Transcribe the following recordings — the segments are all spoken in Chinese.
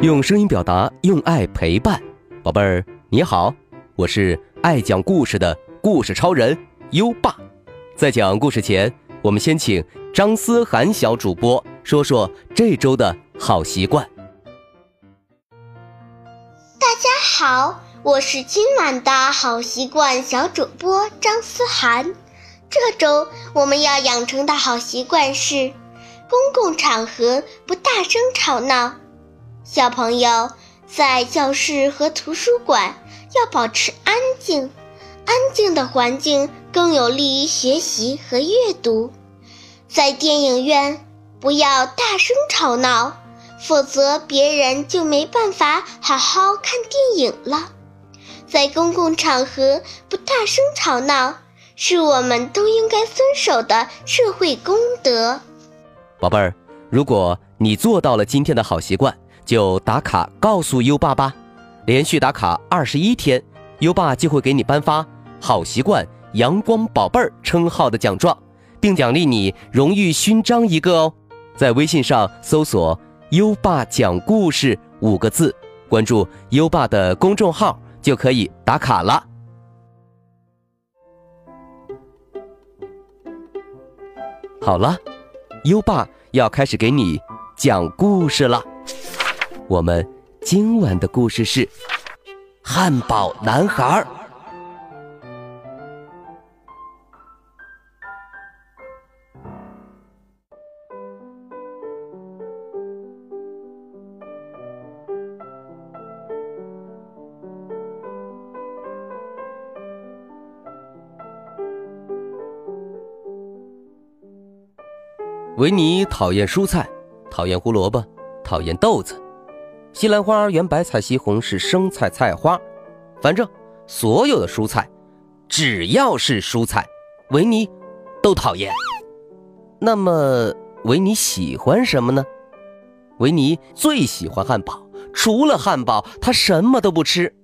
用声音表达，用爱陪伴，宝贝儿你好，我是爱讲故事的故事超人优爸。在讲故事前，我们先请张思涵小主播说说这周的好习惯。大家好，我是今晚的好习惯小主播张思涵。这周我们要养成的好习惯是，公共场合不大声吵闹。小朋友在教室和图书馆要保持安静，安静的环境更有利于学习和阅读。在电影院不要大声吵闹，否则别人就没办法好好看电影了。在公共场合不大声吵闹，是我们都应该遵守的社会公德。宝贝儿，如果你做到了今天的好习惯，就打卡告诉优爸吧，连续打卡二十一天，优爸就会给你颁发“好习惯阳光宝贝儿”称号的奖状，并奖励你荣誉勋章一个哦。在微信上搜索“优爸讲故事”五个字，关注优爸的公众号就可以打卡了。好了，优爸要开始给你讲故事了。我们今晚的故事是《汉堡男孩》。维尼讨厌蔬菜，讨厌胡萝卜，讨厌豆子。西兰花、圆白菜、西红柿、生菜、菜花，反正所有的蔬菜，只要是蔬菜，维尼都讨厌。那么维尼喜欢什么呢？维尼最喜欢汉堡，除了汉堡，他什么都不吃。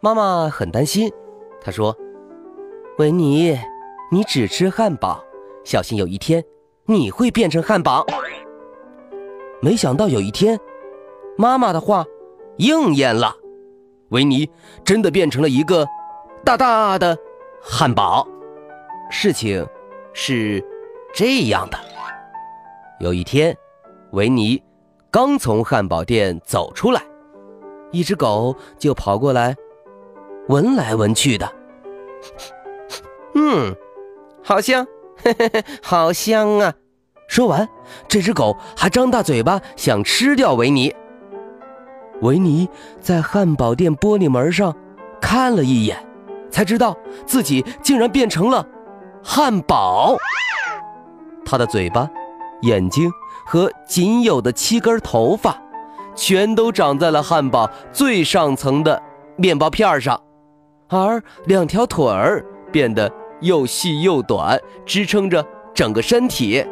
妈妈很担心，她说：“维尼，你只吃汉堡，小心有一天你会变成汉堡。”没想到有一天。妈妈的话应验了，维尼真的变成了一个大大的汉堡。事情是这样的：有一天，维尼刚从汉堡店走出来，一只狗就跑过来，闻来闻去的。嗯，好香，嘿嘿嘿，好香啊！说完，这只狗还张大嘴巴想吃掉维尼。维尼在汉堡店玻璃门上看了一眼，才知道自己竟然变成了汉堡。他的嘴巴、眼睛和仅有的七根头发，全都长在了汉堡最上层的面包片上，而两条腿儿变得又细又短，支撑着整个身体，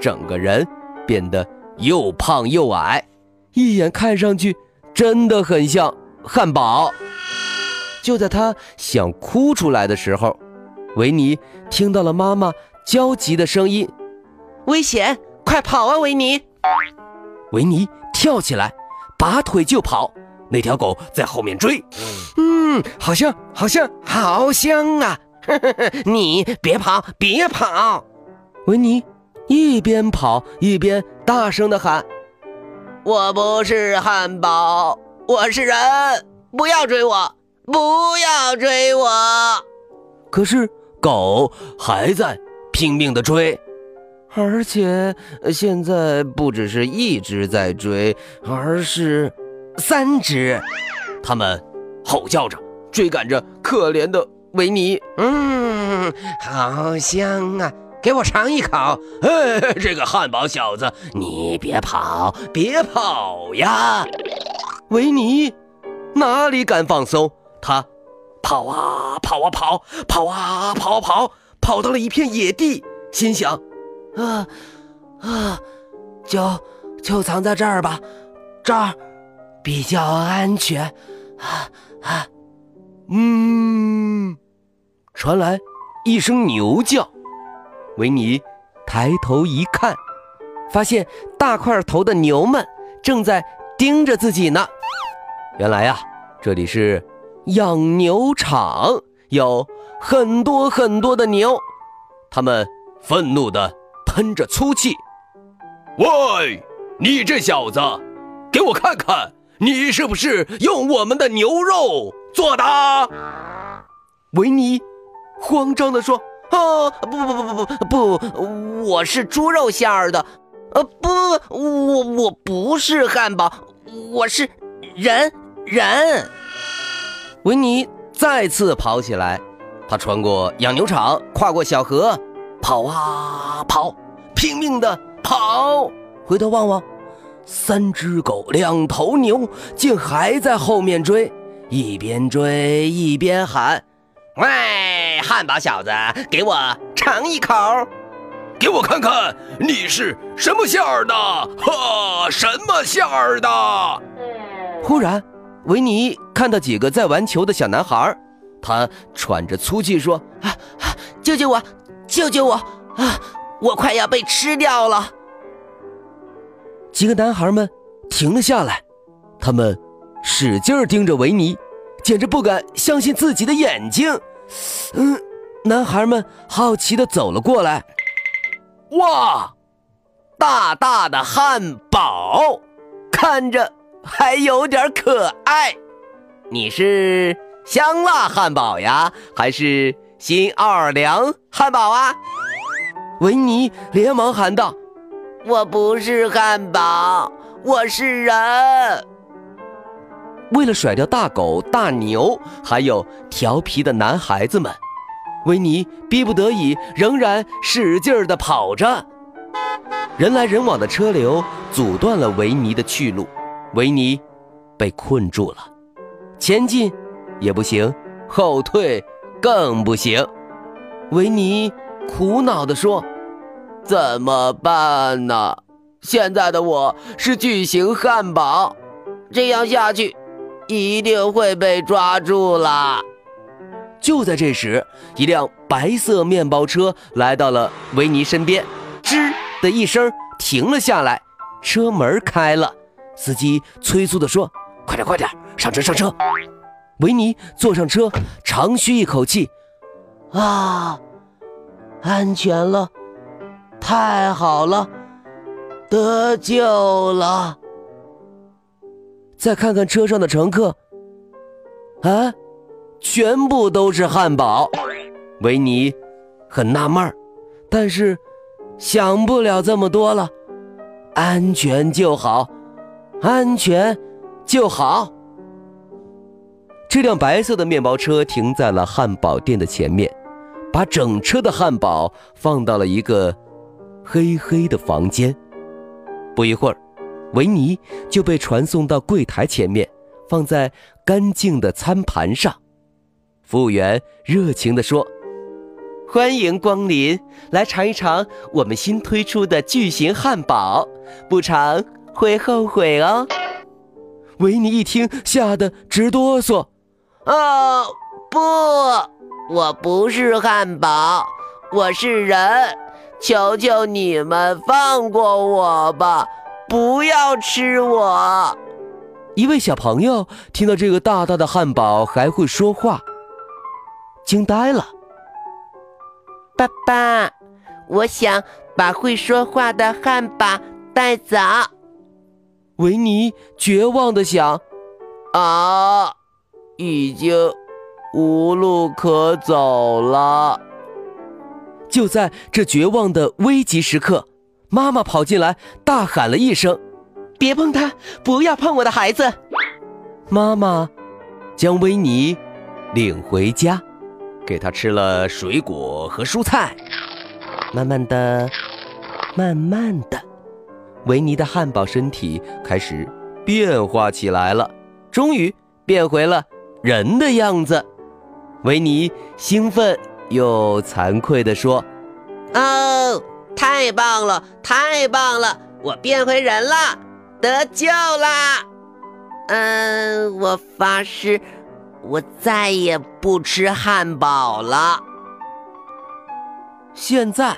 整个人变得又胖又矮。一眼看上去真的很像汉堡。就在他想哭出来的时候，维尼听到了妈妈焦急的声音：“危险，快跑啊，维尼！”维尼跳起来，拔腿就跑。那条狗在后面追。嗯，好香，好香，好香啊！你别跑，别跑！维尼一边跑一边大声的喊。我不是汉堡，我是人！不要追我，不要追我！可是狗还在拼命的追，而且现在不只是一只在追，而是三只，它们吼叫着追赶着可怜的维尼。嗯，好香啊！给我尝一口！哎，这个汉堡小子，你别跑，别跑呀！维尼哪里敢放松？他跑啊跑啊跑，跑啊跑啊跑，跑到了一片野地，心想：啊啊，就就藏在这儿吧，这儿比较安全。啊啊，嗯，传来一声牛叫。维尼抬头一看，发现大块头的牛们正在盯着自己呢。原来呀，这里是养牛场，有很多很多的牛，他们愤怒地喷着粗气。喂，你这小子，给我看看，你是不是用我们的牛肉做的？维尼慌张地说。哦不不不不不不，我是猪肉馅儿的，呃不我我不是汉堡，我是人人。维尼再次跑起来，他穿过养牛场，跨过小河，跑啊跑，拼命的跑。回头望望，三只狗，两头牛，竟还在后面追，一边追一边喊。喂，汉堡小子，给我尝一口，给我看看你是什么馅儿的？哈，什么馅儿的？忽然，维尼看到几个在玩球的小男孩，他喘着粗气说：“啊，救救我，救救我！啊，我快要被吃掉了！”几个男孩们停了下来，他们使劲盯着维尼。简直不敢相信自己的眼睛，嗯，男孩们好奇地走了过来。哇，大大的汉堡，看着还有点可爱。你是香辣汉堡呀，还是新奥尔良汉堡啊？维尼连忙喊道：“我不是汉堡，我是人。”为了甩掉大狗、大牛，还有调皮的男孩子们，维尼逼不得已，仍然使劲儿地跑着。人来人往的车流阻断了维尼的去路，维尼被困住了，前进也不行，后退更不行。维尼苦恼地说：“怎么办呢？现在的我是巨型汉堡，这样下去……”一定会被抓住了。就在这时，一辆白色面包车来到了维尼身边，吱的一声停了下来，车门开了。司机催促地说：“快点，快点，上车，上车！”维尼坐上车，长吁一口气：“啊，安全了，太好了，得救了。”再看看车上的乘客，啊，全部都是汉堡。维尼很纳闷，但是想不了这么多了。安全就好，安全就好。这辆白色的面包车停在了汉堡店的前面，把整车的汉堡放到了一个黑黑的房间。不一会儿。维尼就被传送到柜台前面，放在干净的餐盘上。服务员热情地说：“欢迎光临，来尝一尝我们新推出的巨型汉堡，不尝会后悔哦。”维尼一听，吓得直哆嗦：“哦，不，我不是汉堡，我是人，求求你们放过我吧！”不要吃我！一位小朋友听到这个大大的汉堡还会说话，惊呆了。爸爸，我想把会说话的汉堡带走。维尼绝望的想：啊，已经无路可走了。就在这绝望的危急时刻。妈妈跑进来，大喊了一声：“别碰他！不要碰我的孩子！”妈妈将维尼领回家，给他吃了水果和蔬菜。慢慢的，慢慢的，维尼的汉堡身体开始变化起来了，终于变回了人的样子。维尼兴奋又惭愧地说：“哦。”太棒了，太棒了！我变回人了，得救啦！嗯，我发誓，我再也不吃汉堡了。现在，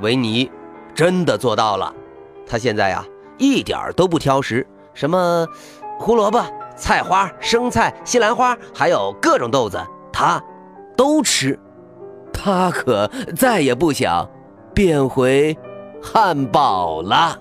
维尼真的做到了。他现在呀，一点都不挑食，什么胡萝卜、菜花、生菜、西兰花，还有各种豆子，他都吃。他可再也不想变回汉堡了。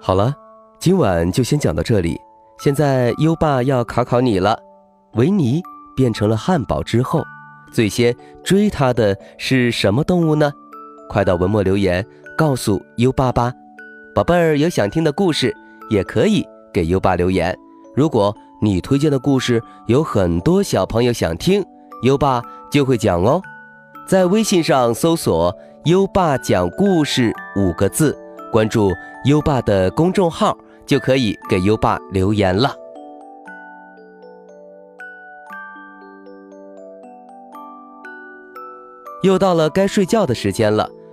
好了，今晚就先讲到这里。现在优爸要考考你了：维尼变成了汉堡之后，最先追他的是什么动物呢？快到文末留言告诉优爸吧。宝贝儿，有想听的故事也可以给优爸留言。如果你推荐的故事有很多小朋友想听，优爸就会讲哦。在微信上搜索“优爸讲故事”五个字。关注优爸的公众号，就可以给优爸留言了。又到了该睡觉的时间了，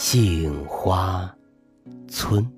杏花村。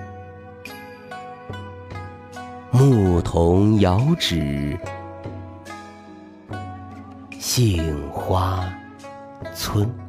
牧童遥指杏花村。